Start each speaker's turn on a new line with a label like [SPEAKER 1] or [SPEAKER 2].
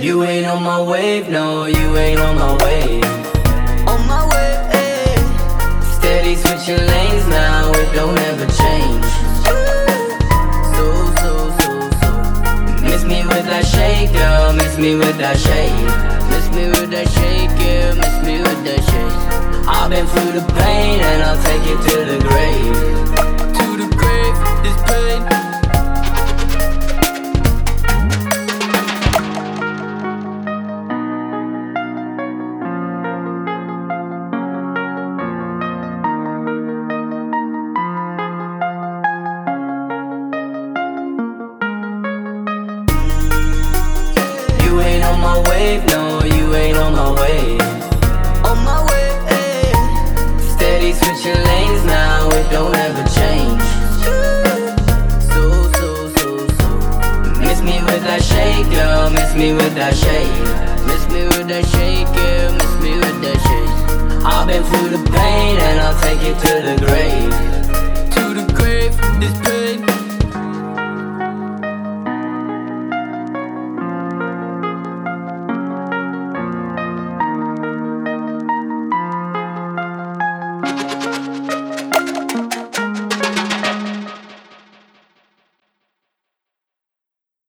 [SPEAKER 1] wave, no, you ain't on my wave.
[SPEAKER 2] On my ayy.
[SPEAKER 1] Steady switching lanes now, it don't ever change. So, so, so, so. Miss me with that shake, girl, miss me with that shake.
[SPEAKER 2] Miss me with that shake, yeah. Miss me
[SPEAKER 1] on my wave, no, you ain't on my wave.
[SPEAKER 2] On my way.
[SPEAKER 1] Steady switching lanes now, it don't ever change. So, so, so, so. Miss me with that shake, girl, miss me with that shake.
[SPEAKER 2] Miss me with that shake, yeah.